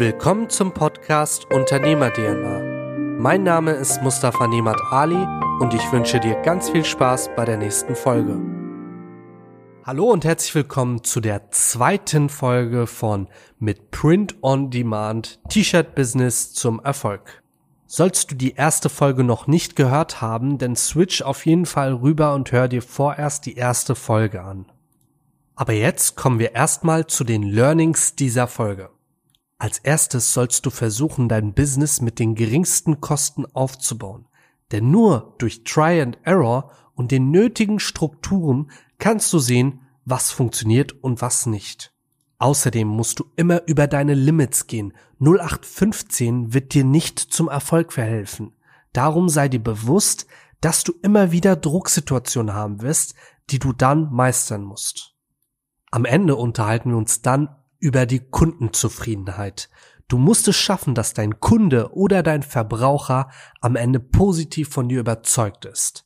Willkommen zum Podcast Unternehmer DNA. Mein Name ist Mustafa Nemat Ali und ich wünsche dir ganz viel Spaß bei der nächsten Folge. Hallo und herzlich willkommen zu der zweiten Folge von Mit Print on Demand T-Shirt Business zum Erfolg. Sollst du die erste Folge noch nicht gehört haben, dann switch auf jeden Fall rüber und hör dir vorerst die erste Folge an. Aber jetzt kommen wir erstmal zu den Learnings dieser Folge. Als erstes sollst du versuchen, dein Business mit den geringsten Kosten aufzubauen. Denn nur durch Try and Error und den nötigen Strukturen kannst du sehen, was funktioniert und was nicht. Außerdem musst du immer über deine Limits gehen. 0815 wird dir nicht zum Erfolg verhelfen. Darum sei dir bewusst, dass du immer wieder Drucksituationen haben wirst, die du dann meistern musst. Am Ende unterhalten wir uns dann über die Kundenzufriedenheit. Du musst es schaffen, dass dein Kunde oder dein Verbraucher am Ende positiv von dir überzeugt ist.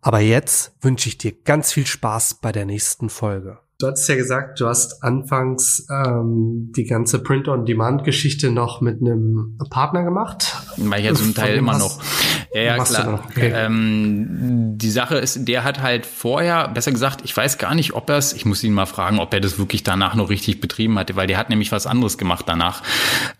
Aber jetzt wünsche ich dir ganz viel Spaß bei der nächsten Folge. Du hattest ja gesagt, du hast anfangs ähm, die ganze Print-on-Demand-Geschichte noch mit einem Partner gemacht. Mach ich ja zum Teil immer noch. Ja, ja, klar. Okay. Ähm, die Sache ist, der hat halt vorher, besser gesagt, ich weiß gar nicht, ob er es, ich muss ihn mal fragen, ob er das wirklich danach noch richtig betrieben hatte, weil der hat nämlich was anderes gemacht danach.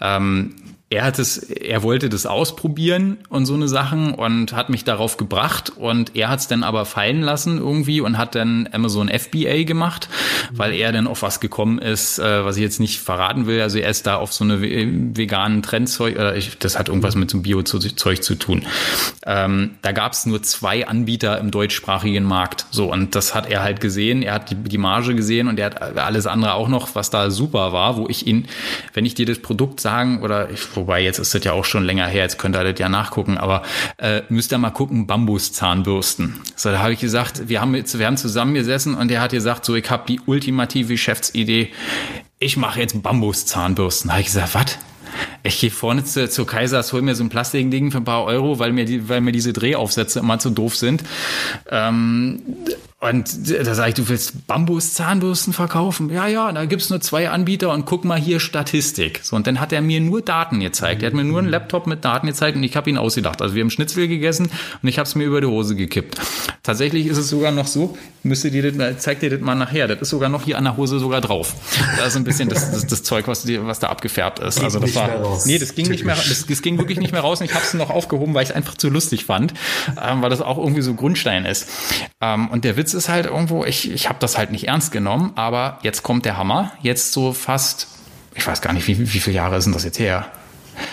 Ähm, er hat es, er wollte das ausprobieren und so eine Sachen und hat mich darauf gebracht und er hat es dann aber fallen lassen irgendwie und hat dann Amazon FBA gemacht, weil er dann auf was gekommen ist, äh, was ich jetzt nicht verraten will. Also er ist da auf so eine veganen Trendzeug, oder ich, das hat irgendwas mit so Bio-Zeug zu tun. Ähm, da gab es nur zwei Anbieter im deutschsprachigen Markt. So und das hat er halt gesehen. Er hat die, die Marge gesehen und er hat alles andere auch noch, was da super war, wo ich ihn, wenn ich dir das Produkt sagen oder ich wobei jetzt ist das ja auch schon länger her, jetzt könnt ihr das ja nachgucken, aber äh, müsst ihr mal gucken, Bambuszahnbürsten. So, da habe ich gesagt, wir haben, jetzt, wir haben zusammengesessen und er hat gesagt, so, ich habe die ultimative Geschäftsidee, ich mache jetzt Bambuszahnbürsten. Da habe ich gesagt, was? Ich gehe vorne zu, zu Kaisers, hol mir so ein Plastikding für ein paar Euro, weil mir, die, weil mir diese Drehaufsätze immer zu doof sind. Ähm, und da sage ich, du willst Bambus-Zahnbürsten verkaufen? Ja, ja, da gibt's nur zwei Anbieter und guck mal hier Statistik. So, und dann hat er mir nur Daten gezeigt. Er hat mir nur einen Laptop mit Daten gezeigt und ich habe ihn ausgedacht. Also wir haben Schnitzel gegessen und ich habe es mir über die Hose gekippt. Tatsächlich ist es sogar noch so, müsste dir das, zeig dir das mal nachher, das ist sogar noch hier an der Hose sogar drauf. Da ist ein bisschen das, das, das Zeug, was, die, was da abgefärbt ist. Also das war, nee, das ging Typisch. nicht mehr, das, das ging wirklich nicht mehr raus und ich habe es noch aufgehoben, weil ich es einfach zu lustig fand, ähm, weil das auch irgendwie so Grundstein ist. Ähm, und der Witz Witz ist halt irgendwo, ich, ich habe das halt nicht ernst genommen, aber jetzt kommt der Hammer. Jetzt so fast, ich weiß gar nicht, wie, wie viele Jahre sind das jetzt her?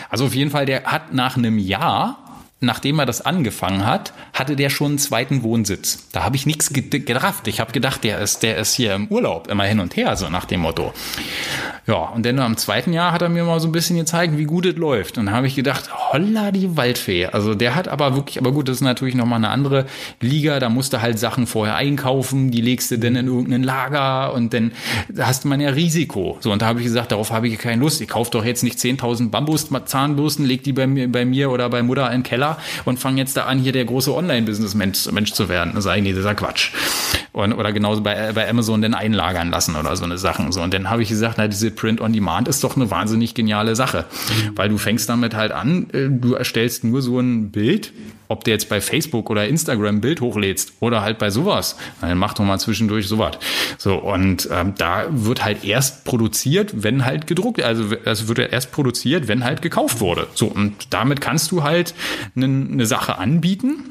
Also auf jeden Fall, der hat nach einem Jahr nachdem er das angefangen hat, hatte der schon einen zweiten Wohnsitz. Da habe ich nichts gerafft. Ich habe gedacht, der ist, der ist hier im Urlaub, immer hin und her, so nach dem Motto. Ja, und dann am zweiten Jahr hat er mir mal so ein bisschen gezeigt, wie gut es läuft. Und da habe ich gedacht, holla die Waldfee. Also der hat aber wirklich, aber gut, das ist natürlich nochmal eine andere Liga. Da musst du halt Sachen vorher einkaufen, die legst du dann in irgendein Lager und dann hast man ja Risiko. So, und da habe ich gesagt, darauf habe ich keine Lust. Ich kaufe doch jetzt nicht 10.000 Bambus-Zahnbürsten, leg die bei mir, bei mir oder bei Mutter in den Keller und fange jetzt da an, hier der große Online-Business-Mensch Mensch zu werden. Das ist eigentlich dieser Quatsch. Und, oder genauso bei, bei Amazon dann einlagern lassen oder so eine Sachen. So, und dann habe ich gesagt, na, diese Print on Demand ist doch eine wahnsinnig geniale Sache. Mhm. Weil du fängst damit halt an, äh, du erstellst nur so ein Bild, ob du jetzt bei Facebook oder Instagram ein Bild hochlädst oder halt bei sowas, dann mach doch mal zwischendurch sowas. So, und ähm, da wird halt erst produziert, wenn halt gedruckt, also es wird erst produziert, wenn halt gekauft wurde. So, und damit kannst du halt eine, eine Sache anbieten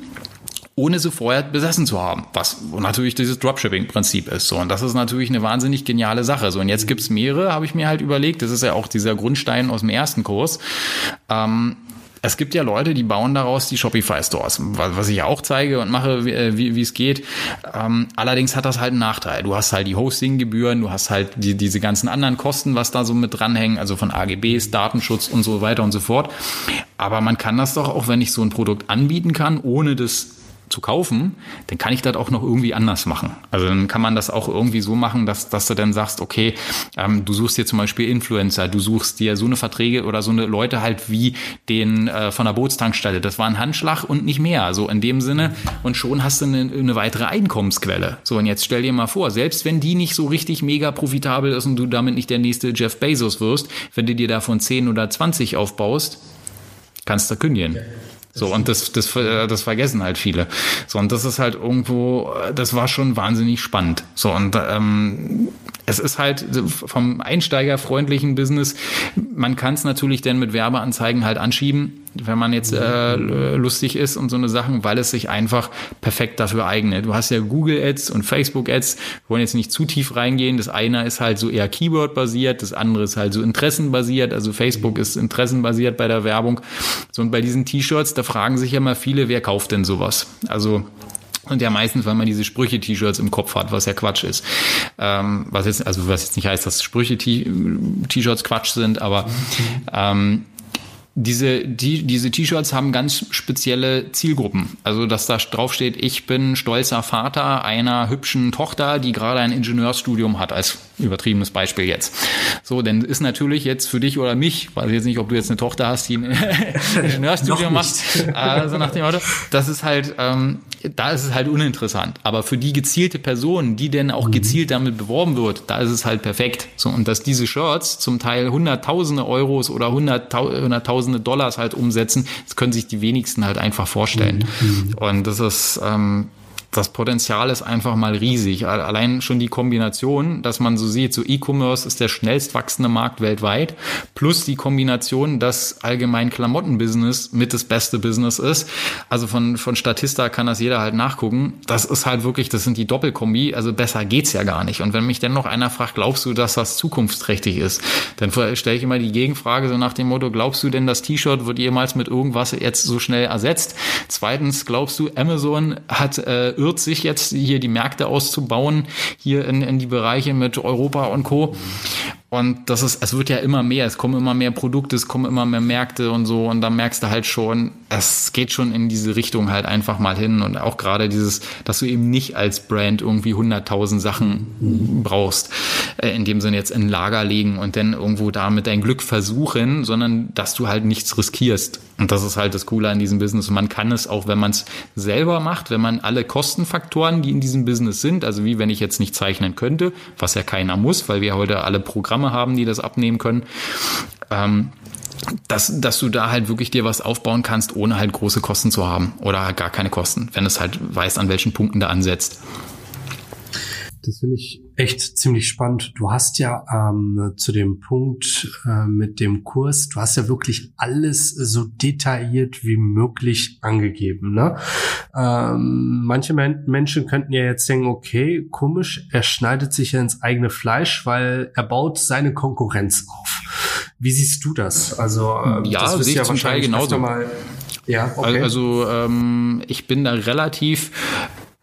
ohne sie vorher besessen zu haben, was natürlich dieses Dropshipping-Prinzip ist. So, und das ist natürlich eine wahnsinnig geniale Sache. So, und jetzt gibt's mehrere, habe ich mir halt überlegt. Das ist ja auch dieser Grundstein aus dem ersten Kurs. Ähm, es gibt ja Leute, die bauen daraus die Shopify-Stores, was ich ja auch zeige und mache, wie, wie es geht. Ähm, allerdings hat das halt einen Nachteil. Du hast halt die Hosting-Gebühren, du hast halt die, diese ganzen anderen Kosten, was da so mit dranhängen, also von AGBs, Datenschutz und so weiter und so fort. Aber man kann das doch auch, wenn ich so ein Produkt anbieten kann, ohne das zu kaufen, dann kann ich das auch noch irgendwie anders machen. Also dann kann man das auch irgendwie so machen, dass, dass du dann sagst, okay, ähm, du suchst dir zum Beispiel Influencer, du suchst dir so eine Verträge oder so eine Leute halt wie den äh, von der Bootstankstelle. Das war ein Handschlag und nicht mehr. So in dem Sinne. Und schon hast du eine, eine weitere Einkommensquelle. So, und jetzt stell dir mal vor, selbst wenn die nicht so richtig mega profitabel ist und du damit nicht der nächste Jeff Bezos wirst, wenn du dir davon 10 oder 20 aufbaust, kannst du kündigen. So, und das, das, äh, das vergessen halt viele. So, und das ist halt irgendwo, das war schon wahnsinnig spannend. So, und ähm, es ist halt vom einsteigerfreundlichen Business, man kann es natürlich dann mit Werbeanzeigen halt anschieben, wenn man jetzt äh, lustig ist und so eine Sachen, weil es sich einfach perfekt dafür eignet. Du hast ja Google Ads und Facebook Ads, wir wollen jetzt nicht zu tief reingehen. Das eine ist halt so eher Keyword basiert, das andere ist halt so interessenbasiert. Also Facebook ist interessenbasiert bei der Werbung. So und bei diesen T-Shirts, da fragen sich ja mal viele, wer kauft denn sowas? Also und ja meistens, weil man diese Sprüche-T-Shirts im Kopf hat, was ja Quatsch ist. Ähm, was jetzt, also was jetzt nicht heißt, dass Sprüche-T-Shirts Quatsch sind, aber ähm, diese, die, diese T-Shirts haben ganz spezielle Zielgruppen. Also, dass da drauf steht, ich bin stolzer Vater einer hübschen Tochter, die gerade ein Ingenieursstudium hat, als übertriebenes Beispiel jetzt. So, denn ist natürlich jetzt für dich oder mich, weiß ich jetzt nicht, ob du jetzt eine Tochter hast, die ein Ingenieurstudium macht, also nach dem Motto, das ist halt, ähm, da ist es halt uninteressant. Aber für die gezielte Person, die denn auch mhm. gezielt damit beworben wird, da ist es halt perfekt. So, und dass diese Shirts zum Teil hunderttausende Euros oder hunderttausende Dollars halt umsetzen, das können sich die wenigsten halt einfach vorstellen. Mhm. Und das ist, ähm, das Potenzial ist einfach mal riesig. Allein schon die Kombination, dass man so sieht, so E-Commerce ist der schnellst wachsende Markt weltweit, plus die Kombination, dass allgemein Klamottenbusiness mit das beste Business ist. Also von, von Statista kann das jeder halt nachgucken. Das ist halt wirklich, das sind die Doppelkombi, also besser geht's ja gar nicht. Und wenn mich denn noch einer fragt, glaubst du, dass das zukunftsträchtig ist? Dann stelle ich immer die Gegenfrage so nach dem Motto, glaubst du denn, das T-Shirt wird jemals mit irgendwas jetzt so schnell ersetzt? Zweitens, glaubst du, Amazon hat äh, irrt sich jetzt hier die Märkte auszubauen, hier in, in die Bereiche mit Europa und Co. Und das ist, es wird ja immer mehr, es kommen immer mehr Produkte, es kommen immer mehr Märkte und so. Und da merkst du halt schon, es geht schon in diese Richtung halt einfach mal hin. Und auch gerade dieses, dass du eben nicht als Brand irgendwie 100.000 Sachen brauchst, äh, in dem Sinne jetzt in Lager legen und dann irgendwo damit dein Glück versuchen, sondern dass du halt nichts riskierst. Und das ist halt das Coole an diesem Business. Und man kann es auch, wenn man es selber macht, wenn man alle Kostenfaktoren, die in diesem Business sind, also wie wenn ich jetzt nicht zeichnen könnte, was ja keiner muss, weil wir heute alle Programme haben, die das abnehmen können, ähm, dass, dass du da halt wirklich dir was aufbauen kannst, ohne halt große Kosten zu haben oder gar keine Kosten, wenn es halt weiß, an welchen Punkten da ansetzt. Das finde ich echt ziemlich spannend. Du hast ja ähm, zu dem Punkt äh, mit dem Kurs, du hast ja wirklich alles so detailliert wie möglich angegeben. Ne? Ähm, manche Men Menschen könnten ja jetzt denken, okay, komisch, er schneidet sich ja ins eigene Fleisch, weil er baut seine Konkurrenz auf. Wie siehst du das? Also äh, ja, das sehe ich ja zum Teil genauso. Mal, ja, okay. Also ähm, ich bin da relativ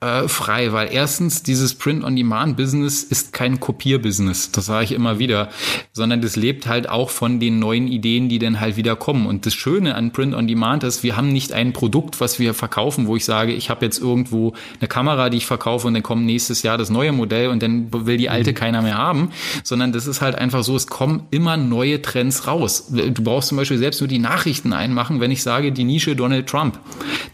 äh, frei, weil erstens dieses Print-on-Demand-Business ist kein Kopierbusiness, das sage ich immer wieder, sondern das lebt halt auch von den neuen Ideen, die dann halt wieder kommen. Und das Schöne an Print-on-Demand ist, wir haben nicht ein Produkt, was wir verkaufen, wo ich sage, ich habe jetzt irgendwo eine Kamera, die ich verkaufe und dann kommt nächstes Jahr das neue Modell und dann will die alte mhm. keiner mehr haben, sondern das ist halt einfach so, es kommen immer neue Trends raus. Du brauchst zum Beispiel selbst nur die Nachrichten einmachen, wenn ich sage, die Nische Donald Trump.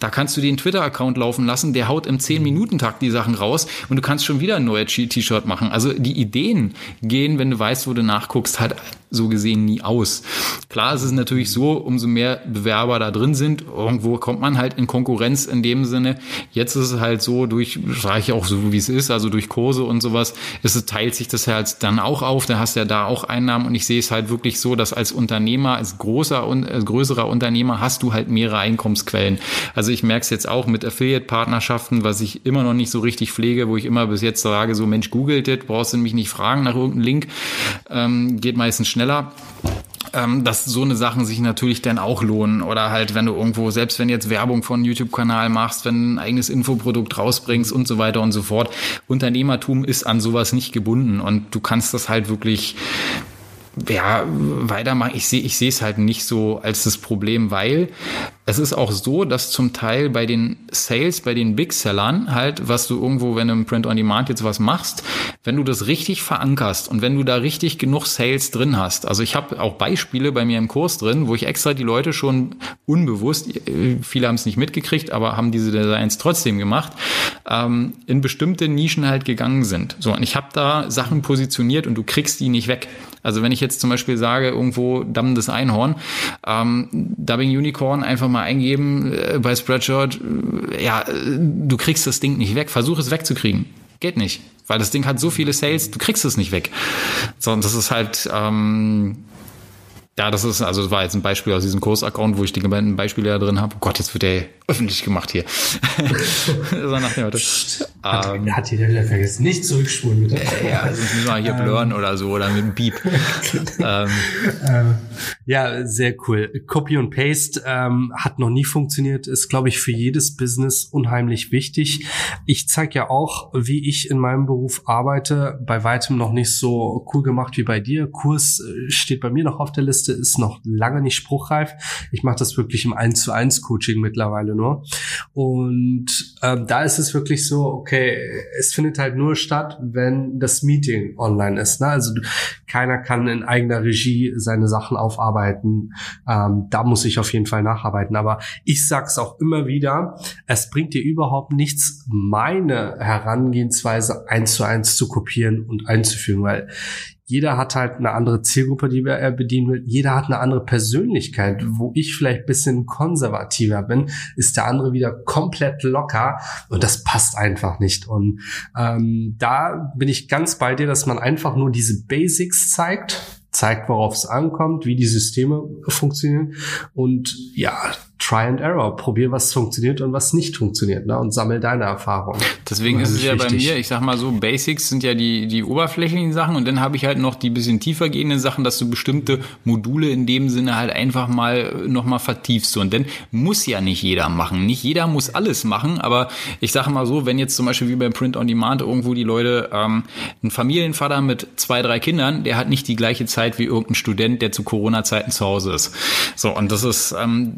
Da kannst du den Twitter-Account laufen lassen, der haut im 10 Minuten Minutentakt die Sachen raus und du kannst schon wieder ein neues T-Shirt machen. Also die Ideen gehen, wenn du weißt, wo du nachguckst, halt so gesehen nie aus. Klar ist natürlich so, umso mehr Bewerber da drin sind, irgendwo kommt man halt in Konkurrenz in dem Sinne. Jetzt ist es halt so, durch, sage ich auch so, wie es ist, also durch Kurse und sowas, es, teilt sich das halt dann auch auf, da hast du ja da auch Einnahmen und ich sehe es halt wirklich so, dass als Unternehmer, als großer und als größerer Unternehmer hast du halt mehrere Einkommensquellen. Also ich merke es jetzt auch mit Affiliate-Partnerschaften, was ich immer noch nicht so richtig pflege, wo ich immer bis jetzt sage, so Mensch, googelt das, brauchst du mich nicht fragen nach irgendeinem Link, ähm, geht meistens schneller ähm, dass so eine Sachen sich natürlich dann auch lohnen. Oder halt, wenn du irgendwo, selbst wenn jetzt Werbung von YouTube-Kanal machst, wenn ein eigenes Infoprodukt rausbringst und so weiter und so fort. Unternehmertum ist an sowas nicht gebunden und du kannst das halt wirklich ja, weitermachen. Ich sehe ich sehe es halt nicht so als das Problem, weil es ist auch so, dass zum Teil bei den Sales, bei den Big Sellern halt, was du irgendwo, wenn du im Print on Demand jetzt was machst, wenn du das richtig verankerst und wenn du da richtig genug Sales drin hast. Also ich habe auch Beispiele bei mir im Kurs drin, wo ich extra die Leute schon unbewusst, äh, viele haben es nicht mitgekriegt, aber haben diese Designs trotzdem gemacht, ähm, in bestimmte Nischen halt gegangen sind. So, und ich habe da Sachen positioniert und du kriegst die nicht weg. Also wenn ich jetzt zum Beispiel sage, irgendwo dammendes Einhorn, ähm, Dubbing Unicorn einfach mal eingeben äh, bei Spreadshirt, äh, ja, du kriegst das Ding nicht weg. Versuch es wegzukriegen. Geht nicht. Weil das Ding hat so viele Sales, du kriegst es nicht weg. Sondern das ist halt, ähm, ja, das ist, also das war jetzt ein Beispiel aus diesem Kurs-Account, wo ich die gemeinen Beispiele da drin habe. Oh Gott, jetzt wird der öffentlich gemacht hier. so nach dem Motto. Hat, ähm, hat hier der vergessen, nicht zurückspulen, bitte. Äh, ja, also müssen wir hier ähm, blurren oder so oder mit einem Beep. ähm, ähm, ja, sehr cool. Copy und Paste ähm, hat noch nie funktioniert, ist, glaube ich, für jedes Business unheimlich wichtig. Ich zeige ja auch, wie ich in meinem Beruf arbeite, bei weitem noch nicht so cool gemacht wie bei dir. Kurs äh, steht bei mir noch auf der Liste Liste ist noch lange nicht spruchreif. Ich mache das wirklich im 1 zu 1 Coaching mittlerweile nur. Und ähm, da ist es wirklich so, okay, es findet halt nur statt, wenn das Meeting online ist. Ne? Also keiner kann in eigener Regie seine Sachen aufarbeiten. Ähm, da muss ich auf jeden Fall nacharbeiten. Aber ich sag's auch immer wieder, es bringt dir überhaupt nichts, meine Herangehensweise eins zu eins zu kopieren und einzuführen, weil jeder hat halt eine andere Zielgruppe, die er bedienen will. Jeder hat eine andere Persönlichkeit. Wo ich vielleicht bisschen konservativer bin, ist der andere wieder komplett locker und das passt einfach nicht. Und ähm, da bin ich ganz bei dir, dass man einfach nur diese Basics zeigt, zeigt, worauf es ankommt, wie die Systeme funktionieren und ja, Try and Error. Probier, was funktioniert und was nicht funktioniert, ne? Und sammel deine Erfahrungen. Deswegen ist es ja wichtig. bei mir, ich sag mal so, Basics sind ja die, die oberflächlichen Sachen und dann habe ich halt noch die bisschen tiefer gehenden Sachen, dass du bestimmte Module in dem Sinne halt einfach mal nochmal vertiefst. Und dann muss ja nicht jeder machen. Nicht jeder muss alles machen, aber ich sage mal so, wenn jetzt zum Beispiel wie beim Print on Demand irgendwo die Leute, ähm, ein Familienvater mit zwei, drei Kindern, der hat nicht die gleiche Zeit wie irgendein Student, der zu Corona-Zeiten zu Hause ist. So, und das ist, ähm,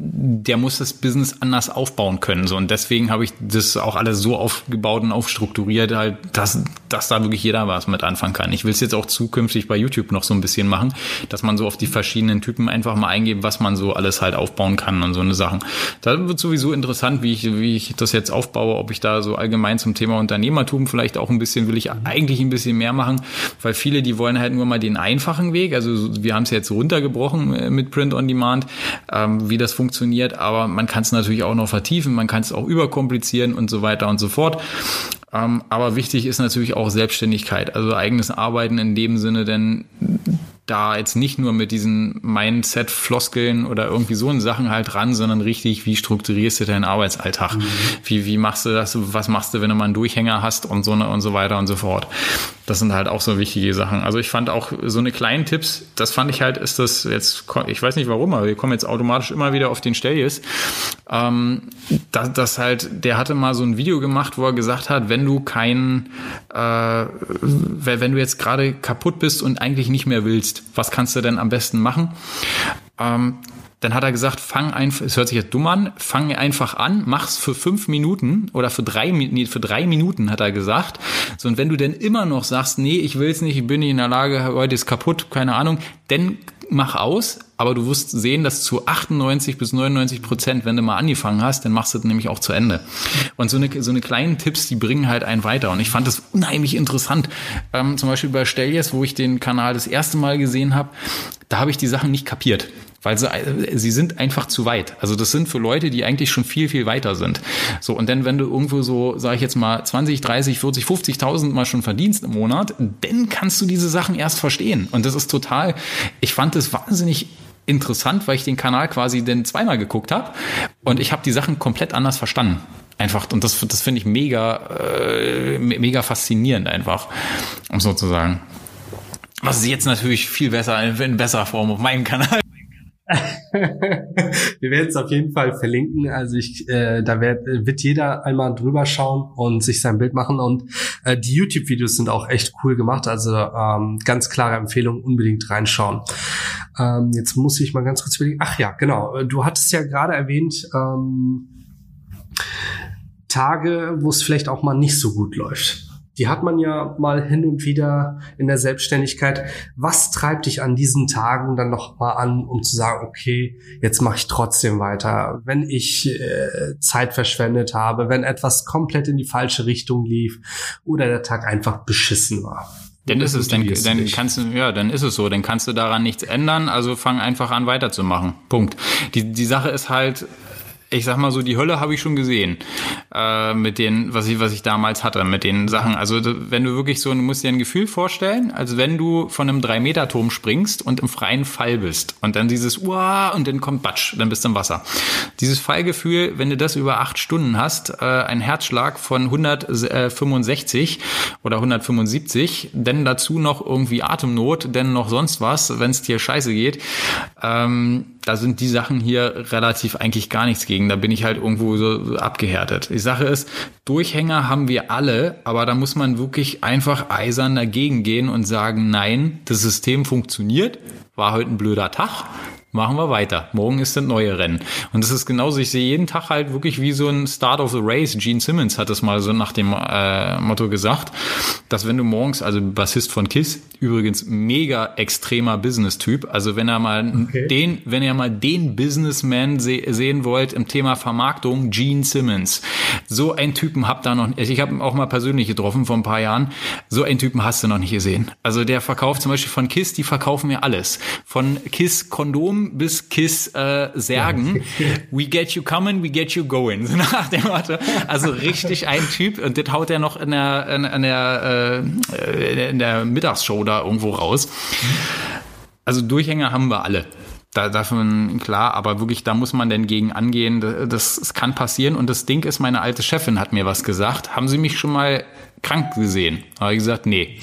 der muss das Business anders aufbauen können. So, und deswegen habe ich das auch alles so aufgebaut und aufstrukturiert, halt, dass, dass da wirklich jeder was mit anfangen kann. Ich will es jetzt auch zukünftig bei YouTube noch so ein bisschen machen, dass man so auf die verschiedenen Typen einfach mal eingeht, was man so alles halt aufbauen kann und so eine Sachen. Da wird sowieso interessant, wie ich, wie ich das jetzt aufbaue, ob ich da so allgemein zum Thema Unternehmertum vielleicht auch ein bisschen, will ich eigentlich ein bisschen mehr machen, weil viele, die wollen halt nur mal den einfachen Weg. Also wir haben es jetzt runtergebrochen äh, mit Print on Demand, ähm, wie das funktioniert, aber man kann es natürlich auch noch vertiefen, man kann es auch überkomplizieren und so weiter und so fort. Ähm, aber wichtig ist natürlich auch Selbstständigkeit, also eigenes Arbeiten in dem Sinne, denn da jetzt nicht nur mit diesen Mindset-Floskeln oder irgendwie so Sachen halt ran, sondern richtig, wie strukturierst du deinen Arbeitsalltag? Mhm. Wie, wie machst du das? Was machst du, wenn du mal einen Durchhänger hast und so, und so weiter und so fort? Das sind halt auch so wichtige Sachen. Also ich fand auch so eine kleinen Tipps, das fand ich halt, ist das jetzt, ich weiß nicht warum, aber wir kommen jetzt automatisch immer wieder auf den Stellies. Ähm, das, das halt, der hatte mal so ein Video gemacht, wo er gesagt hat, wenn du kein, äh, wenn du jetzt gerade kaputt bist und eigentlich nicht mehr willst, was kannst du denn am besten machen? Ähm, dann hat er gesagt, fang einfach, es hört sich jetzt dumm an, fang einfach an, mach's für fünf Minuten oder für drei, nee, für drei Minuten, hat er gesagt. So, und wenn du denn immer noch sagst, nee, ich will's nicht, ich bin nicht in der Lage, heute ist kaputt, keine Ahnung, dann mach aus, aber du wirst sehen, dass zu 98 bis 99 Prozent, wenn du mal angefangen hast, dann machst du das nämlich auch zu Ende. Und so eine, so eine kleinen Tipps, die bringen halt einen weiter. Und ich fand das unheimlich interessant. Ähm, zum Beispiel bei Stelljes, wo ich den Kanal das erste Mal gesehen habe, da habe ich die Sachen nicht kapiert weil sie, sie sind einfach zu weit. Also das sind für Leute, die eigentlich schon viel, viel weiter sind. So, und dann, wenn du irgendwo so, sage ich jetzt mal, 20, 30, 40, 50.000 mal schon verdienst im Monat, dann kannst du diese Sachen erst verstehen. Und das ist total, ich fand das wahnsinnig interessant, weil ich den Kanal quasi dann zweimal geguckt habe und ich habe die Sachen komplett anders verstanden. Einfach, und das, das finde ich mega, äh, mega faszinierend einfach, um so zu sagen. Was ist jetzt natürlich viel besser, in besserer Form auf meinem Kanal Wir werden es auf jeden Fall verlinken. Also ich, äh, da wird, wird jeder einmal drüber schauen und sich sein Bild machen. Und äh, die YouTube-Videos sind auch echt cool gemacht. Also ähm, ganz klare Empfehlung, unbedingt reinschauen. Ähm, jetzt muss ich mal ganz kurz überlegen. Ach ja, genau. Du hattest ja gerade erwähnt, ähm, Tage, wo es vielleicht auch mal nicht so gut läuft. Die hat man ja mal hin und wieder in der Selbstständigkeit. Was treibt dich an diesen Tagen dann noch mal an, um zu sagen, okay, jetzt mache ich trotzdem weiter, wenn ich äh, Zeit verschwendet habe, wenn etwas komplett in die falsche Richtung lief oder der Tag einfach beschissen war? Dann ist es, dann, dann kannst du, ja, dann ist es so, dann kannst du daran nichts ändern, also fang einfach an weiterzumachen. Punkt. Die, die Sache ist halt, ich sag mal so, die Hölle habe ich schon gesehen äh, mit den, was ich, was ich damals hatte, mit den Sachen. Also wenn du wirklich so, du musst dir ein Gefühl vorstellen, als wenn du von einem 3-Meter-Turm springst und im freien Fall bist und dann dieses Uah und dann kommt Batsch, dann bist du im Wasser. Dieses Fallgefühl, wenn du das über acht Stunden hast, äh, ein Herzschlag von 165 oder 175, denn dazu noch irgendwie Atemnot, denn noch sonst was, wenn es dir scheiße geht, ähm, da sind die Sachen hier relativ eigentlich gar nichts gegen. Da bin ich halt irgendwo so abgehärtet. Die Sache ist, Durchhänger haben wir alle, aber da muss man wirklich einfach eisern dagegen gehen und sagen, nein, das System funktioniert. War heute ein blöder Tag machen wir weiter. Morgen ist das neue Rennen. Und das ist genauso, ich sehe jeden Tag halt wirklich wie so ein Start of the Race. Gene Simmons hat das mal so nach dem äh, Motto gesagt, dass wenn du morgens, also Bassist von Kiss, übrigens mega extremer Business-Typ, also wenn er mal okay. den, wenn ihr mal den Businessman se sehen wollt im Thema Vermarktung, Gene Simmons. So einen Typen habt ihr noch, ich habe ihn auch mal persönlich getroffen vor ein paar Jahren, so einen Typen hast du noch nicht gesehen. Also der verkauft zum Beispiel von Kiss, die verkaufen mir alles. Von Kiss Kondom bis Kiss äh, Särgen. We get you coming, we get you going. So nach dem Motto. Also richtig ein Typ. Und das haut er noch in der, in, in der, äh, in der Mittagsshow da irgendwo raus. Also Durchhänger haben wir alle. Da, davon klar, aber wirklich, da muss man denn gegen angehen. Das, das kann passieren. Und das Ding ist, meine alte Chefin hat mir was gesagt. Haben Sie mich schon mal krank gesehen? Habe ich gesagt, nee.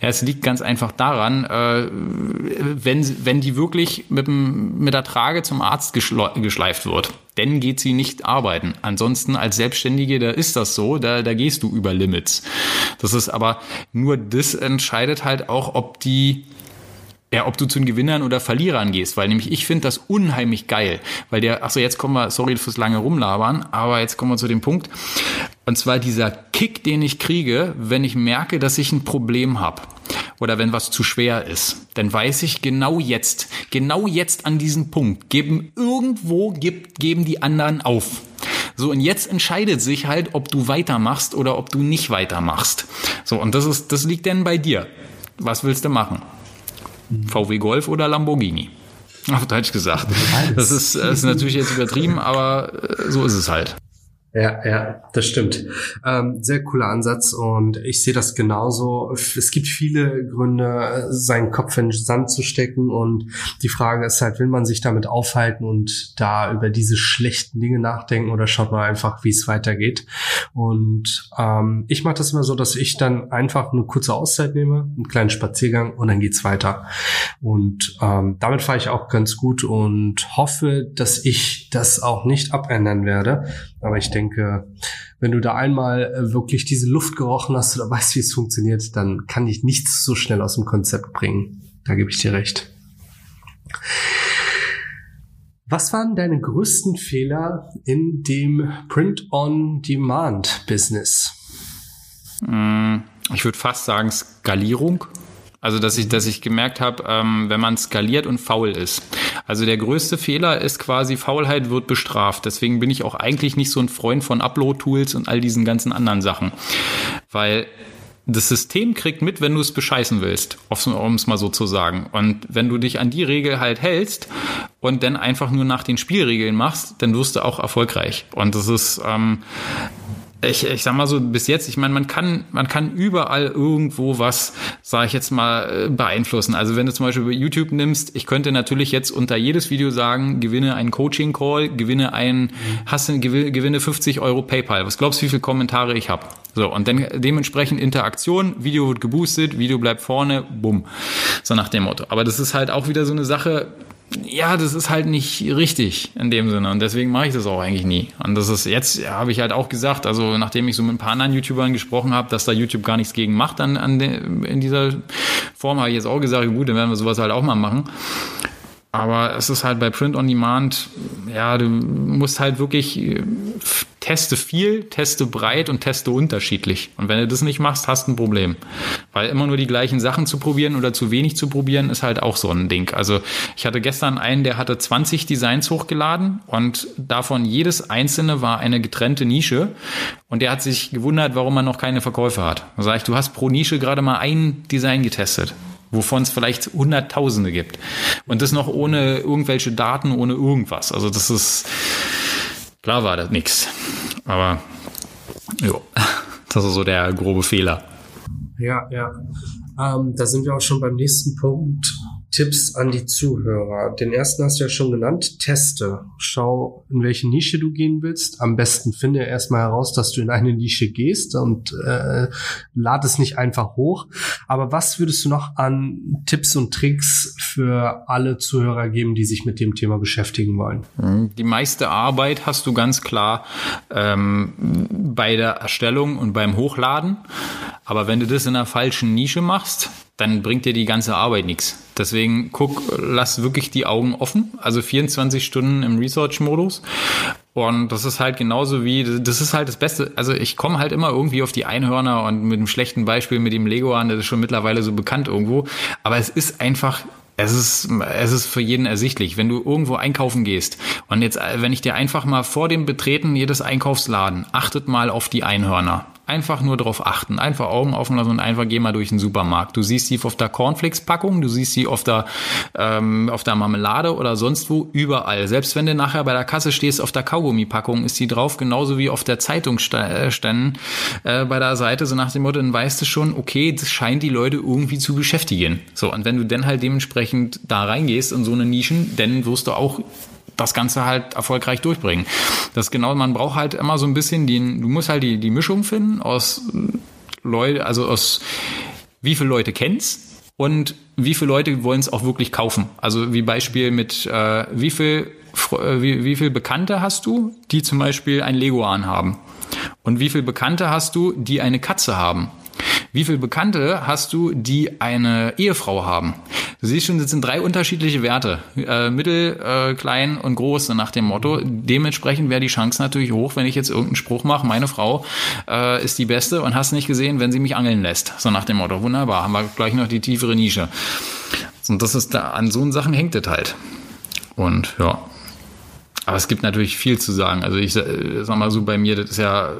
Ja, es liegt ganz einfach daran, äh, wenn, wenn die wirklich mit, dem, mit der Trage zum Arzt geschleift wird, dann geht sie nicht arbeiten. Ansonsten als Selbstständige, da ist das so, da, da gehst du über Limits. Das ist aber nur das entscheidet halt auch, ob die ja, ob du zu den Gewinnern oder Verlierern gehst, weil nämlich ich finde das unheimlich geil, weil der, achso, jetzt kommen wir, sorry fürs lange rumlabern, aber jetzt kommen wir zu dem Punkt, und zwar dieser Kick, den ich kriege, wenn ich merke, dass ich ein Problem habe oder wenn was zu schwer ist, dann weiß ich genau jetzt, genau jetzt an diesem Punkt, geben irgendwo gibt, geben die anderen auf. So, und jetzt entscheidet sich halt, ob du weitermachst oder ob du nicht weitermachst. So, und das ist, das liegt denn bei dir. Was willst du machen? VW Golf oder Lamborghini? Auf Deutsch gesagt. Das ist, das ist natürlich jetzt übertrieben, aber äh, so ist es halt. Ja, ja, das stimmt. Ähm, sehr cooler Ansatz und ich sehe das genauso. Es gibt viele Gründe, seinen Kopf in den Sand zu stecken und die Frage ist halt, will man sich damit aufhalten und da über diese schlechten Dinge nachdenken oder schaut man einfach, wie es weitergeht? Und ähm, ich mache das immer so, dass ich dann einfach eine kurze Auszeit nehme, einen kleinen Spaziergang und dann geht's weiter. Und ähm, damit fahre ich auch ganz gut und hoffe, dass ich das auch nicht abändern werde. Aber ich denke, wenn du da einmal äh, wirklich diese Luft gerochen hast oder weißt, wie es funktioniert, dann kann dich nichts so schnell aus dem Konzept bringen. Da gebe ich dir recht. Was waren deine größten Fehler in dem Print-on-Demand-Business? Hm, ich würde fast sagen Skalierung. Also, dass ich, dass ich gemerkt habe, ähm, wenn man skaliert und faul ist. Also der größte Fehler ist quasi, Faulheit wird bestraft. Deswegen bin ich auch eigentlich nicht so ein Freund von Upload-Tools und all diesen ganzen anderen Sachen. Weil das System kriegt mit, wenn du es bescheißen willst, um es mal so zu sagen. Und wenn du dich an die Regel halt hältst und dann einfach nur nach den Spielregeln machst, dann wirst du auch erfolgreich. Und das ist, ähm, ich, ich sag mal so, bis jetzt, ich meine, man kann, man kann überall irgendwo was, sage ich jetzt mal, äh, beeinflussen. Also wenn du zum Beispiel YouTube nimmst, ich könnte natürlich jetzt unter jedes Video sagen, gewinne einen Coaching-Call, gewinne ein, hast du, gewinne 50 Euro PayPal. Was glaubst du, wie viele Kommentare ich habe? So, und dann dementsprechend Interaktion, Video wird geboostet, Video bleibt vorne, bumm. So nach dem Motto. Aber das ist halt auch wieder so eine Sache, ja, das ist halt nicht richtig in dem Sinne und deswegen mache ich das auch eigentlich nie. Und das ist jetzt, ja, habe ich halt auch gesagt, also nachdem ich so mit ein paar anderen YouTubern gesprochen habe, dass da YouTube gar nichts gegen macht an, an de, in dieser Form, habe ich jetzt auch gesagt, gut, dann werden wir sowas halt auch mal machen. Aber es ist halt bei Print on Demand, ja, du musst halt wirklich teste viel, teste breit und teste unterschiedlich. Und wenn du das nicht machst, hast du ein Problem. Weil immer nur die gleichen Sachen zu probieren oder zu wenig zu probieren, ist halt auch so ein Ding. Also ich hatte gestern einen, der hatte 20 Designs hochgeladen und davon jedes einzelne war eine getrennte Nische. Und der hat sich gewundert, warum man noch keine Verkäufe hat. Da sage ich, du hast pro Nische gerade mal ein Design getestet wovon es vielleicht Hunderttausende gibt. Und das noch ohne irgendwelche Daten, ohne irgendwas. Also das ist, klar war das nix. Aber, jo, das ist so der grobe Fehler. Ja, ja. Ähm, da sind wir auch schon beim nächsten Punkt. Tipps an die Zuhörer. Den ersten hast du ja schon genannt. Teste. Schau, in welche Nische du gehen willst. Am besten finde erstmal heraus, dass du in eine Nische gehst und äh, lad es nicht einfach hoch. Aber was würdest du noch an Tipps und Tricks für alle Zuhörer geben, die sich mit dem Thema beschäftigen wollen? Mhm. Die meiste Arbeit hast du ganz klar ähm, bei der Erstellung und beim Hochladen. Aber wenn du das in einer falschen Nische machst, dann bringt dir die ganze Arbeit nichts. Deswegen guck, lass wirklich die Augen offen, also 24 Stunden im Research-Modus. Und das ist halt genauso wie, das ist halt das Beste. Also ich komme halt immer irgendwie auf die Einhörner und mit einem schlechten Beispiel mit dem Lego an, das ist schon mittlerweile so bekannt irgendwo. Aber es ist einfach es ist, es ist für jeden ersichtlich. Wenn du irgendwo einkaufen gehst und jetzt, wenn ich dir einfach mal vor dem Betreten jedes Einkaufsladen, achtet mal auf die Einhörner. Einfach nur darauf achten, einfach Augen offen lassen und einfach geh mal durch den Supermarkt. Du siehst sie auf der Cornflakes-Packung, du siehst sie auf der, ähm, auf der Marmelade oder sonst wo, überall. Selbst wenn du nachher bei der Kasse stehst, auf der Kaugummi-Packung ist sie drauf, genauso wie auf der Zeitungsständen äh, bei der Seite, so nach dem Motto, dann weißt du schon, okay, das scheint die Leute irgendwie zu beschäftigen. So, und wenn du dann halt dementsprechend da reingehst in so eine Nischen, dann wirst du auch das Ganze halt erfolgreich durchbringen. Das genau, man braucht halt immer so ein bisschen den, du musst halt die, die Mischung finden aus Leute, also aus wie viele Leute kennst und wie viele Leute wollen es auch wirklich kaufen. Also wie Beispiel mit äh, wie viel äh, wie, wie viel Bekannte hast du, die zum Beispiel ein Lego anhaben? Und wie viele Bekannte hast du, die eine Katze haben? Wie viele Bekannte hast du, die eine Ehefrau haben? Du siehst schon, das sind drei unterschiedliche Werte. Äh, mittel, äh, klein und groß, nach dem Motto. Dementsprechend wäre die Chance natürlich hoch, wenn ich jetzt irgendeinen Spruch mache, meine Frau äh, ist die Beste und hast nicht gesehen, wenn sie mich angeln lässt. So nach dem Motto. Wunderbar, haben wir gleich noch die tiefere Nische. Und das ist da, an so Sachen hängt es halt. Und ja. Aber es gibt natürlich viel zu sagen. Also ich äh, sag mal so bei mir, das ist ja,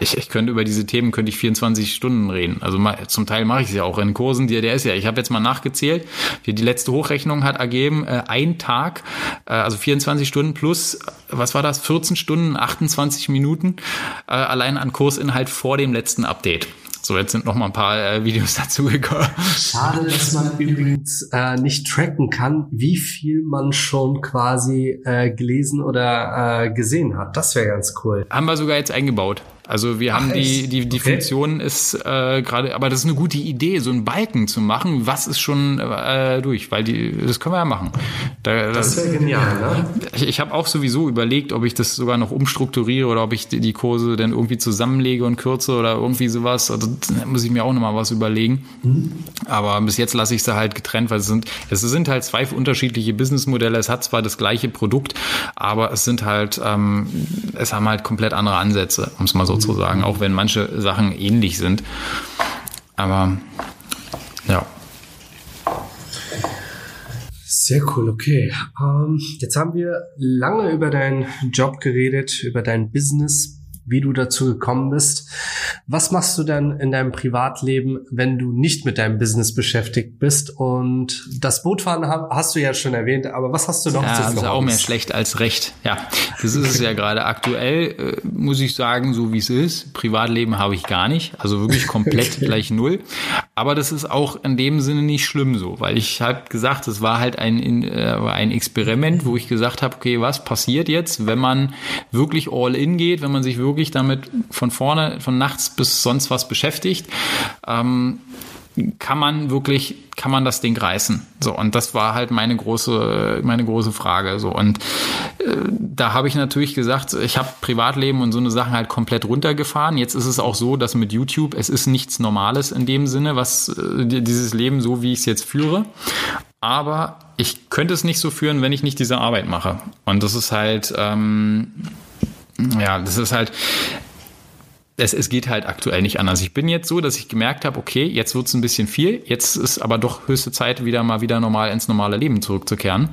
ich, ich könnte über diese Themen könnte ich 24 Stunden reden. Also zum Teil mache ich es ja auch in Kursen, die der ist ja. Ich habe jetzt mal nachgezählt, wie die letzte Hochrechnung hat ergeben, äh, ein Tag, äh, also 24 Stunden plus, was war das, 14 Stunden, 28 Minuten äh, allein an Kursinhalt vor dem letzten Update. So, jetzt sind noch mal ein paar äh, Videos dazugekommen. Schade, dass man übrigens äh, nicht tracken kann, wie viel man schon quasi äh, gelesen oder äh, gesehen hat. Das wäre ganz cool. Haben wir sogar jetzt eingebaut. Also wir haben Ach, die, die, die okay. Funktion ist äh, gerade, aber das ist eine gute Idee, so einen Balken zu machen. Was ist schon äh, durch? Weil die, das können wir ja machen. Da, das wäre genial, ne? Ich, ich habe auch sowieso überlegt, ob ich das sogar noch umstrukturiere oder ob ich die, die Kurse dann irgendwie zusammenlege und kürze oder irgendwie sowas. Also da muss ich mir auch nochmal was überlegen. Mhm. Aber bis jetzt lasse ich sie halt getrennt, weil es sind, es sind halt zwei unterschiedliche Businessmodelle. Es hat zwar das gleiche Produkt, aber es sind halt, ähm, es haben halt komplett andere Ansätze, um es mal so sozusagen, auch wenn manche Sachen ähnlich sind. Aber ja. Sehr cool, okay. Ähm, jetzt haben wir lange über deinen Job geredet, über dein Business, wie du dazu gekommen bist. Was machst du denn in deinem Privatleben, wenn du nicht mit deinem Business beschäftigt bist? Und das Bootfahren hast du ja schon erwähnt, aber was hast du noch ja, zu sagen? Das ist auch mehr schlecht als recht. Ja, das ist es ja gerade aktuell, äh, muss ich sagen, so wie es ist. Privatleben habe ich gar nicht, also wirklich komplett gleich null. Aber das ist auch in dem Sinne nicht schlimm so, weil ich habe gesagt, es war halt ein, äh, ein Experiment, wo ich gesagt habe, okay, was passiert jetzt, wenn man wirklich all in geht, wenn man sich wirklich damit von vorne, von nachts bis sonst was beschäftigt. Ähm, kann man wirklich, kann man das Ding reißen? So, und das war halt meine große, meine große Frage. So, und äh, da habe ich natürlich gesagt, ich habe Privatleben und so eine Sachen halt komplett runtergefahren. Jetzt ist es auch so, dass mit YouTube, es ist nichts Normales in dem Sinne, was äh, dieses Leben so, wie ich es jetzt führe. Aber ich könnte es nicht so führen, wenn ich nicht diese Arbeit mache. Und das ist halt, ähm, ja, das ist halt, es, es geht halt aktuell nicht anders. Ich bin jetzt so, dass ich gemerkt habe, okay, jetzt wird es ein bisschen viel, jetzt ist aber doch höchste Zeit, wieder mal wieder normal ins normale Leben zurückzukehren,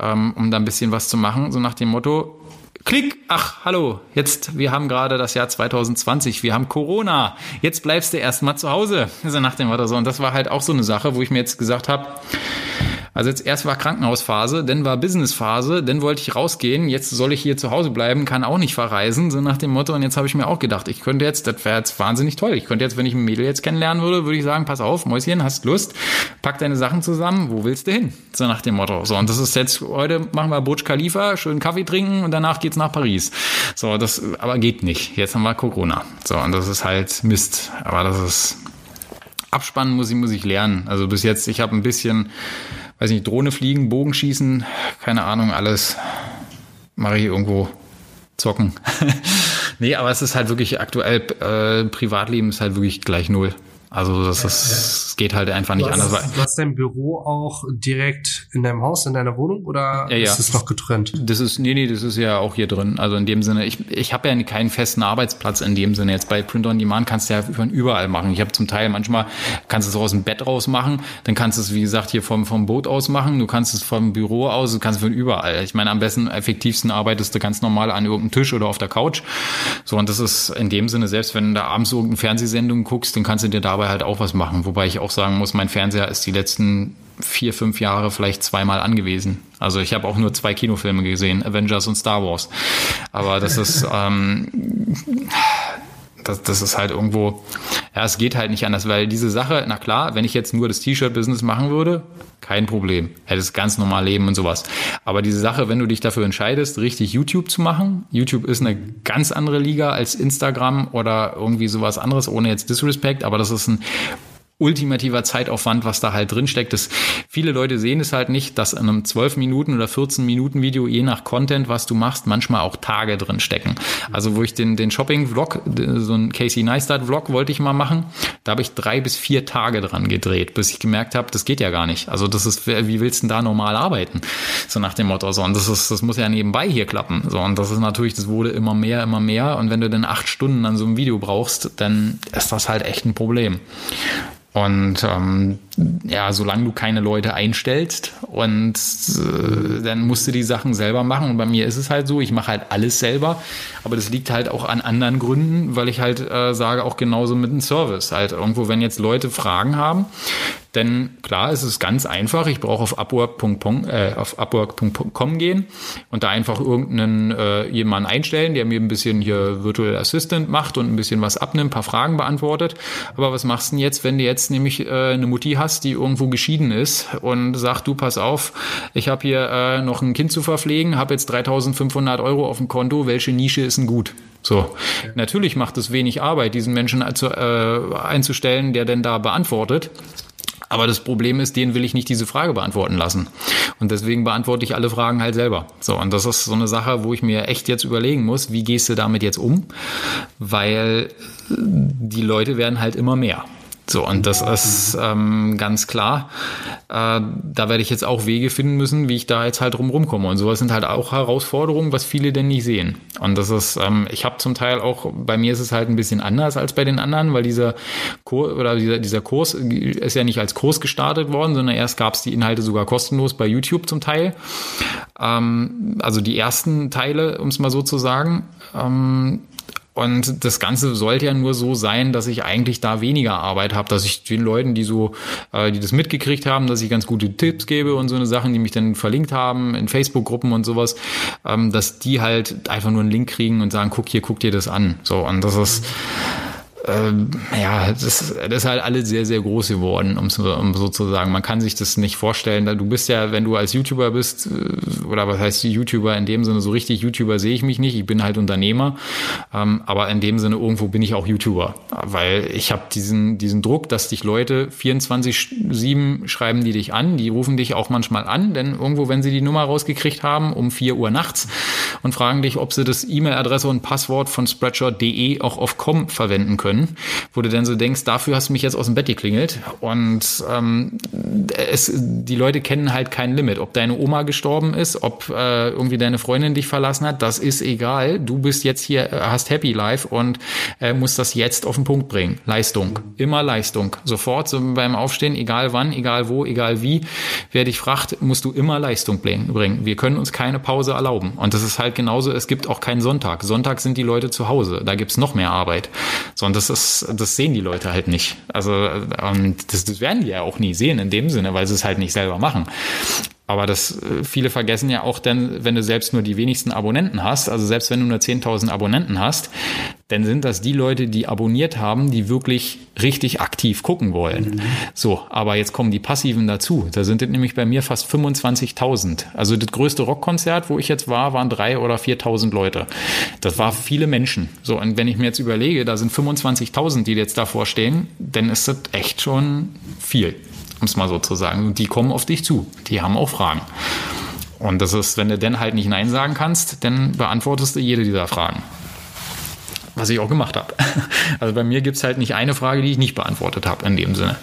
ähm, um da ein bisschen was zu machen, so nach dem Motto, Klick, ach, hallo, jetzt, wir haben gerade das Jahr 2020, wir haben Corona, jetzt bleibst du erstmal zu Hause, so nach dem Motto. So. Und das war halt auch so eine Sache, wo ich mir jetzt gesagt habe, also jetzt erst war Krankenhausphase, dann war Businessphase, dann wollte ich rausgehen, jetzt soll ich hier zu Hause bleiben, kann auch nicht verreisen, so nach dem Motto. Und jetzt habe ich mir auch gedacht, ich könnte jetzt, das wäre jetzt wahnsinnig toll. Ich könnte jetzt, wenn ich ein Mädel jetzt kennenlernen würde, würde ich sagen, pass auf, Mäuschen, hast Lust, pack deine Sachen zusammen, wo willst du hin? So nach dem Motto. So, und das ist jetzt, heute machen wir Burj Khalifa, schön Kaffee trinken und danach geht's nach Paris. So, das, aber geht nicht. Jetzt haben wir Corona. So, und das ist halt Mist. Aber das ist, abspannen muss ich, muss ich lernen. Also bis jetzt, ich habe ein bisschen, weiß nicht, Drohne fliegen, Bogenschießen, keine Ahnung, alles mache ich irgendwo zocken. nee, aber es ist halt wirklich aktuell, äh, Privatleben ist halt wirklich gleich null. Also das, ist, das geht halt einfach nicht du anders. Hast, du hast dein Büro auch direkt in deinem Haus, in deiner Wohnung oder ja, ja. ist es noch getrennt? Das ist, nee, nee, das ist ja auch hier drin. Also in dem Sinne, ich, ich habe ja keinen festen Arbeitsplatz in dem Sinne. Jetzt bei Print on Demand kannst du ja von überall machen. Ich habe zum Teil manchmal, kannst du es aus dem Bett raus machen, dann kannst du es, wie gesagt, hier vom, vom Boot aus machen, du kannst es vom Büro aus, du kannst es von überall. Ich meine, am besten, effektivsten arbeitest du ganz normal an irgendeinem Tisch oder auf der Couch. So, und das ist in dem Sinne, selbst wenn du da abends irgendeine Fernsehsendung guckst, dann kannst du dir dabei halt auch was machen. Wobei ich auch sagen muss, mein Fernseher ist die letzten vier, fünf Jahre vielleicht zweimal angewiesen. Also ich habe auch nur zwei Kinofilme gesehen, Avengers und Star Wars. Aber das ist, ähm, das, das ist halt irgendwo, ja, es geht halt nicht anders, weil diese Sache, na klar, wenn ich jetzt nur das T-Shirt-Business machen würde, kein Problem. Hättest ganz normal leben und sowas. Aber diese Sache, wenn du dich dafür entscheidest, richtig YouTube zu machen, YouTube ist eine ganz andere Liga als Instagram oder irgendwie sowas anderes, ohne jetzt Disrespect, aber das ist ein ultimativer Zeitaufwand, was da halt drin steckt. Viele Leute sehen es halt nicht, dass in einem 12 Minuten oder 14 Minuten Video, je nach Content, was du machst, manchmal auch Tage drin stecken. Also wo ich den, den Shopping-Vlog, so ein Casey Neistat-Vlog wollte ich mal machen, da habe ich drei bis vier Tage dran gedreht, bis ich gemerkt habe, das geht ja gar nicht. Also das ist, wie willst du denn da normal arbeiten? So nach dem Motto. So, und das ist, das muss ja nebenbei hier klappen. So, und das ist natürlich, das wurde immer mehr, immer mehr. Und wenn du dann acht Stunden an so einem Video brauchst, dann ist das halt echt ein Problem. Und ähm, ja, solange du keine Leute einstellst und äh, dann musst du die Sachen selber machen. Und bei mir ist es halt so, ich mache halt alles selber, aber das liegt halt auch an anderen Gründen, weil ich halt äh, sage, auch genauso mit dem Service. Halt irgendwo, wenn jetzt Leute Fragen haben, denn klar, es ist ganz einfach. Ich brauche auf upwork.com äh, auf upwork.com gehen und da einfach irgendeinen äh, jemanden einstellen, der mir ein bisschen hier Virtual Assistant macht und ein bisschen was abnimmt, ein paar Fragen beantwortet. Aber was machst du denn jetzt, wenn du jetzt nämlich äh, eine Mutti hast, die irgendwo geschieden ist und sagt, du pass auf, ich habe hier äh, noch ein Kind zu verpflegen, habe jetzt 3.500 Euro auf dem Konto, welche Nische ist denn gut? So, natürlich macht es wenig Arbeit, diesen Menschen zu, äh, einzustellen, der denn da beantwortet. Aber das Problem ist, denen will ich nicht diese Frage beantworten lassen. Und deswegen beantworte ich alle Fragen halt selber. So, und das ist so eine Sache, wo ich mir echt jetzt überlegen muss, wie gehst du damit jetzt um? Weil die Leute werden halt immer mehr. So, und das ist ähm, ganz klar. Äh, da werde ich jetzt auch Wege finden müssen, wie ich da jetzt halt drumherum komme. Und sowas sind halt auch Herausforderungen, was viele denn nicht sehen. Und das ist, ähm, ich habe zum Teil auch, bei mir ist es halt ein bisschen anders als bei den anderen, weil dieser Kurs oder dieser, dieser Kurs ist ja nicht als Kurs gestartet worden, sondern erst gab es die Inhalte sogar kostenlos bei YouTube zum Teil. Ähm, also die ersten Teile, um es mal so zu sagen. Ähm, und das Ganze sollte ja nur so sein, dass ich eigentlich da weniger Arbeit habe, dass ich den Leuten, die so, äh, die das mitgekriegt haben, dass ich ganz gute Tipps gebe und so eine Sachen, die mich dann verlinkt haben in Facebook-Gruppen und sowas, ähm, dass die halt einfach nur einen Link kriegen und sagen, guck hier, guck dir das an. So, und das ist, ähm, ja, das, das ist halt alles sehr, sehr groß geworden, um, um sozusagen. Man kann sich das nicht vorstellen. Du bist ja, wenn du als YouTuber bist, äh, oder was heißt YouTuber in dem Sinne, so richtig YouTuber sehe ich mich nicht. Ich bin halt Unternehmer. Ähm, aber in dem Sinne, irgendwo bin ich auch YouTuber. Weil ich habe diesen, diesen Druck, dass dich Leute 24-7 schreiben die dich an. Die rufen dich auch manchmal an, denn irgendwo, wenn sie die Nummer rausgekriegt haben, um 4 Uhr nachts und fragen dich, ob sie das E-Mail-Adresse und Passwort von Spreadshirt.de auch auf com verwenden können, wo du dann so denkst, dafür hast du mich jetzt aus dem Bett geklingelt und ähm, es, die Leute kennen halt kein Limit, ob deine Oma gestorben ist, ob äh, irgendwie deine Freundin dich verlassen hat, das ist egal. Du bist jetzt hier, äh, hast Happy Life und äh, musst das jetzt auf den Punkt bringen. Leistung, immer Leistung. Sofort so beim Aufstehen, egal wann, egal wo, egal wie, wer dich fragt, musst du immer Leistung bringen. Wir können uns keine Pause erlauben. Und das ist halt genauso, es gibt auch keinen Sonntag. Sonntag sind die Leute zu Hause. Da gibt's noch mehr Arbeit. So, und das ist, das sehen die Leute halt nicht. Also, und das, das werden die ja auch nie sehen in dem Sinne, weil sie es halt nicht selber machen. Aber das, äh, viele vergessen ja auch dann, wenn du selbst nur die wenigsten Abonnenten hast, also selbst wenn du nur 10.000 Abonnenten hast, dann sind das die Leute, die abonniert haben, die wirklich richtig aktiv gucken wollen. Mhm. So, aber jetzt kommen die Passiven dazu. Da sind nämlich bei mir fast 25.000. Also das größte Rockkonzert, wo ich jetzt war, waren drei oder 4.000 Leute. Das war viele Menschen. So, und wenn ich mir jetzt überlege, da sind 25.000, die jetzt davor stehen, dann ist das echt schon viel um es mal so zu sagen. Und die kommen auf dich zu. Die haben auch Fragen. Und das ist, wenn du dann halt nicht Nein sagen kannst, dann beantwortest du jede dieser Fragen. Was ich auch gemacht habe. Also bei mir gibt es halt nicht eine Frage, die ich nicht beantwortet habe in dem Sinne.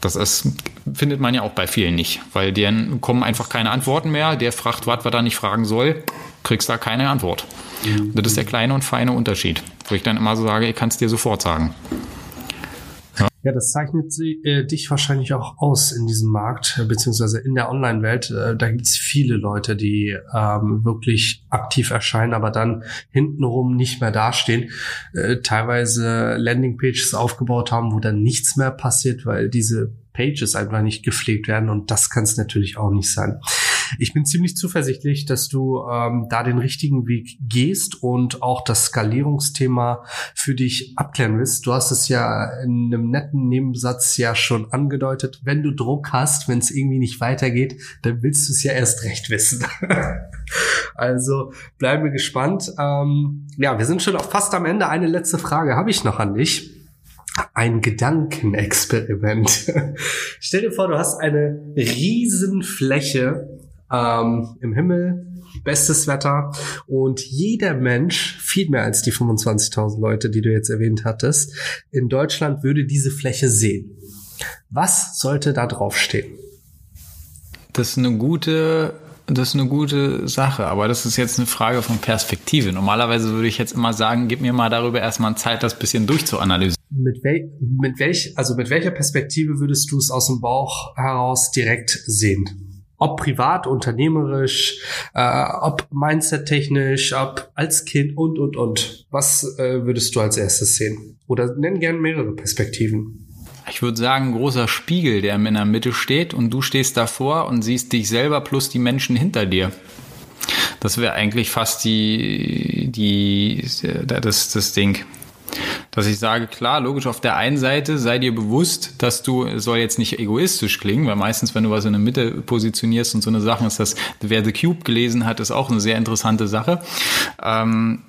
Das ist, findet man ja auch bei vielen nicht, weil deren kommen einfach keine Antworten mehr. Der fragt, was er da nicht fragen soll, kriegst da keine Antwort. Mhm. Das ist der kleine und feine Unterschied, wo ich dann immer so sage, ich kann es dir sofort sagen. Ja, das zeichnet sie, äh, dich wahrscheinlich auch aus in diesem Markt, äh, beziehungsweise in der Online-Welt. Äh, da gibt es viele Leute, die ähm, wirklich aktiv erscheinen, aber dann hintenrum nicht mehr dastehen. Äh, teilweise Landingpages aufgebaut haben, wo dann nichts mehr passiert, weil diese Pages einfach nicht gepflegt werden und das kann es natürlich auch nicht sein. Ich bin ziemlich zuversichtlich, dass du ähm, da den richtigen Weg gehst und auch das Skalierungsthema für dich abklären willst. Du hast es ja in einem netten Nebensatz ja schon angedeutet. Wenn du Druck hast, wenn es irgendwie nicht weitergeht, dann willst du es ja erst recht wissen. also bleiben wir gespannt. Ähm, ja, wir sind schon fast am Ende. Eine letzte Frage habe ich noch an dich ein Gedankenexperiment. Stell dir vor, du hast eine Riesenfläche ähm, im Himmel, bestes Wetter und jeder Mensch, viel mehr als die 25.000 Leute, die du jetzt erwähnt hattest, in Deutschland würde diese Fläche sehen. Was sollte da draufstehen? Das ist eine gute das ist eine gute Sache, aber das ist jetzt eine Frage von Perspektive. Normalerweise würde ich jetzt immer sagen, gib mir mal darüber erstmal Zeit, das bisschen durchzuanalysieren. Mit, wel mit welch, also mit welcher Perspektive würdest du es aus dem Bauch heraus direkt sehen? Ob privat, unternehmerisch, äh, ob mindset-technisch, ob als Kind und, und, und. Was äh, würdest du als erstes sehen? Oder nenn gern mehrere Perspektiven. Ich würde sagen, großer Spiegel, der in der Mitte steht und du stehst davor und siehst dich selber plus die Menschen hinter dir. Das wäre eigentlich fast die, die, das, das Ding dass ich sage, klar, logisch, auf der einen Seite sei dir bewusst, dass du, soll jetzt nicht egoistisch klingen, weil meistens, wenn du was in der Mitte positionierst und so eine Sache ist das, wer The Cube gelesen hat, ist auch eine sehr interessante Sache. Ähm,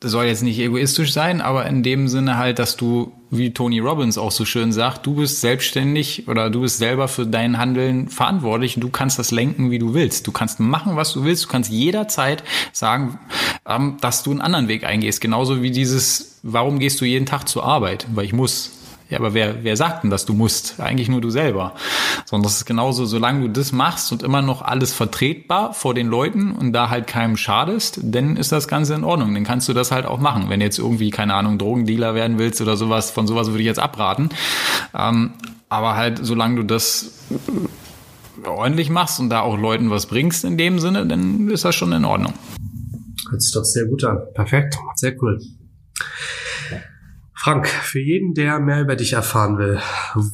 das soll jetzt nicht egoistisch sein, aber in dem Sinne halt, dass du, wie Tony Robbins auch so schön sagt, du bist selbstständig oder du bist selber für dein Handeln verantwortlich und du kannst das lenken, wie du willst. Du kannst machen, was du willst. Du kannst jederzeit sagen, ähm, dass du einen anderen Weg eingehst. Genauso wie dieses, warum gehst du jeden Tag zur Arbeit? Weil ich muss. Ja, aber wer, wer sagt denn, dass du musst? Eigentlich nur du selber. Sondern das ist genauso, solange du das machst und immer noch alles vertretbar vor den Leuten und da halt keinem schadest, dann ist das Ganze in Ordnung. Dann kannst du das halt auch machen. Wenn jetzt irgendwie, keine Ahnung, Drogendealer werden willst oder sowas, von sowas würde ich jetzt abraten. Ähm, aber halt, solange du das ordentlich machst und da auch Leuten was bringst in dem Sinne, dann ist das schon in Ordnung. Hört sich doch sehr gut an. Perfekt. Sehr cool. Frank, für jeden, der mehr über dich erfahren will,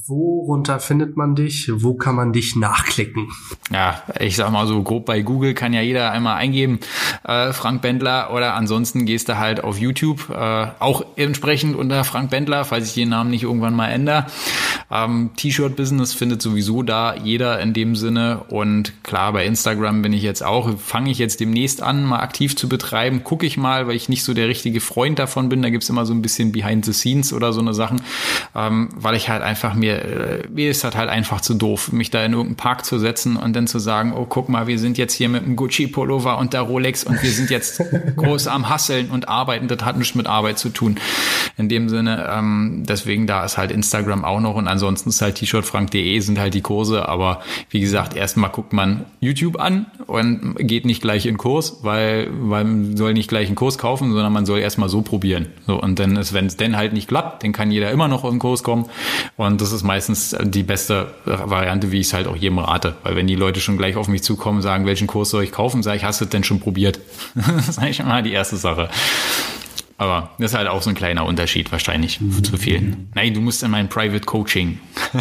worunter findet man dich? Wo kann man dich nachklicken? Ja, ich sag mal so grob bei Google kann ja jeder einmal eingeben, äh, Frank Bendler oder ansonsten gehst du halt auf YouTube, äh, auch entsprechend unter Frank Bendler, falls ich den Namen nicht irgendwann mal ändere. Ähm, T-Shirt-Business findet sowieso da jeder in dem Sinne und klar, bei Instagram bin ich jetzt auch, fange ich jetzt demnächst an, mal aktiv zu betreiben, gucke ich mal, weil ich nicht so der richtige Freund davon bin, da gibt's immer so ein bisschen Behind the Scenes oder so eine Sachen, ähm, weil ich halt einfach mir, äh, mir ist das halt einfach zu doof, mich da in irgendeinen Park zu setzen und dann zu sagen, oh, guck mal, wir sind jetzt hier mit einem Gucci-Pullover und der Rolex und wir sind jetzt groß am Hasseln und arbeiten. Das hat nichts mit Arbeit zu tun. In dem Sinne, ähm, deswegen da ist halt Instagram auch noch und ansonsten ist halt t-shirtfrank.de sind halt die Kurse, aber wie gesagt, erstmal guckt man YouTube an und geht nicht gleich in Kurs, weil, weil man soll nicht gleich einen Kurs kaufen, sondern man soll erstmal so probieren. So, und dann ist, wenn es denn halt nicht klappt, dann kann jeder immer noch auf den Kurs kommen. Und das ist meistens die beste Variante, wie ich es halt auch jedem rate. Weil wenn die Leute schon gleich auf mich zukommen, sagen, welchen Kurs soll ich kaufen, sage ich, hast du denn schon probiert? das ist eigentlich immer die erste Sache. Aber das ist halt auch so ein kleiner Unterschied wahrscheinlich mhm. zu vielen. Nein, du musst in mein Private Coaching.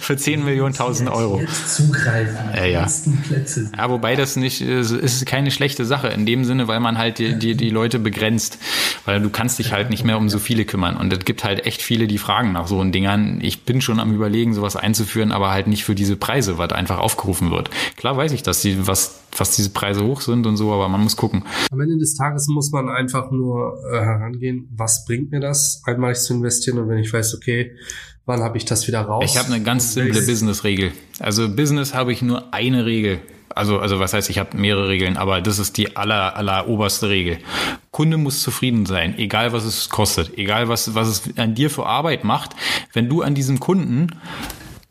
Für 10 Millionen, 1000 Euro. Jetzt zugreifen. Ja, ja. Plätze. ja, wobei das nicht, ist, ist keine schlechte Sache in dem Sinne, weil man halt die, die, die Leute begrenzt. Weil du kannst dich halt nicht mehr um so viele kümmern. Und es gibt halt echt viele, die fragen nach so einen Dingern. Ich bin schon am überlegen, sowas einzuführen, aber halt nicht für diese Preise, was einfach aufgerufen wird. Klar weiß ich, dass die, was, was diese Preise hoch sind und so, aber man muss gucken. Am Ende des Tages muss man einfach nur nur äh, herangehen, was bringt mir das, einmalig zu investieren und wenn ich weiß, okay, wann habe ich das wieder raus? Ich habe eine ganz simple Business-Regel. Also Business habe ich nur eine Regel. Also, also was heißt, ich habe mehrere Regeln, aber das ist die aller, aller oberste Regel. Kunde muss zufrieden sein, egal was es kostet, egal was, was es an dir für Arbeit macht. Wenn du an diesem Kunden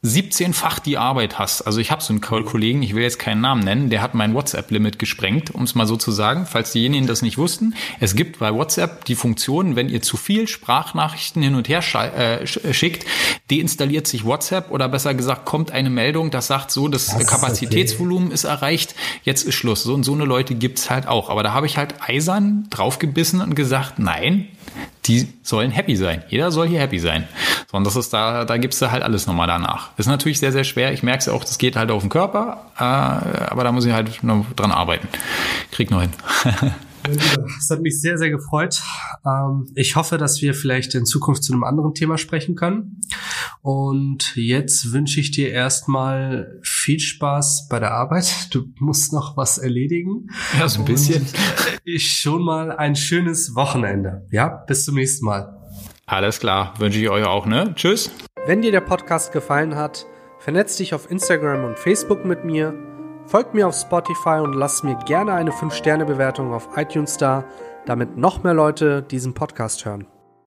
17-fach die Arbeit hast. Also ich habe so einen Kollegen, ich will jetzt keinen Namen nennen, der hat mein WhatsApp-Limit gesprengt, um es mal so zu sagen, falls diejenigen das nicht wussten. Es gibt bei WhatsApp die Funktion, wenn ihr zu viel Sprachnachrichten hin und her äh, schickt, deinstalliert sich WhatsApp oder besser gesagt kommt eine Meldung, das sagt so, das, das Kapazitätsvolumen okay. ist erreicht, jetzt ist Schluss. So und so eine Leute gibt's halt auch. Aber da habe ich halt eisern draufgebissen und gesagt, nein, die sollen happy sein. Jeder soll hier happy sein. So, und das ist da, da gibst du halt alles nochmal danach. Ist natürlich sehr, sehr schwer. Ich merke es auch, das geht halt auf den Körper, äh, aber da muss ich halt noch dran arbeiten. Krieg noch hin. Das hat mich sehr, sehr gefreut. Ähm, ich hoffe, dass wir vielleicht in Zukunft zu einem anderen Thema sprechen können. Und jetzt wünsche ich dir erstmal viel Spaß bei der Arbeit. Du musst noch was erledigen. Ja, so ein bisschen. ich schon mal ein schönes Wochenende. Ja, bis zum nächsten Mal. Alles klar, wünsche ich euch auch, ne? Tschüss. Wenn dir der Podcast gefallen hat, vernetz dich auf Instagram und Facebook mit mir Folgt mir auf Spotify und lasst mir gerne eine 5-Sterne-Bewertung auf iTunes da, damit noch mehr Leute diesen Podcast hören.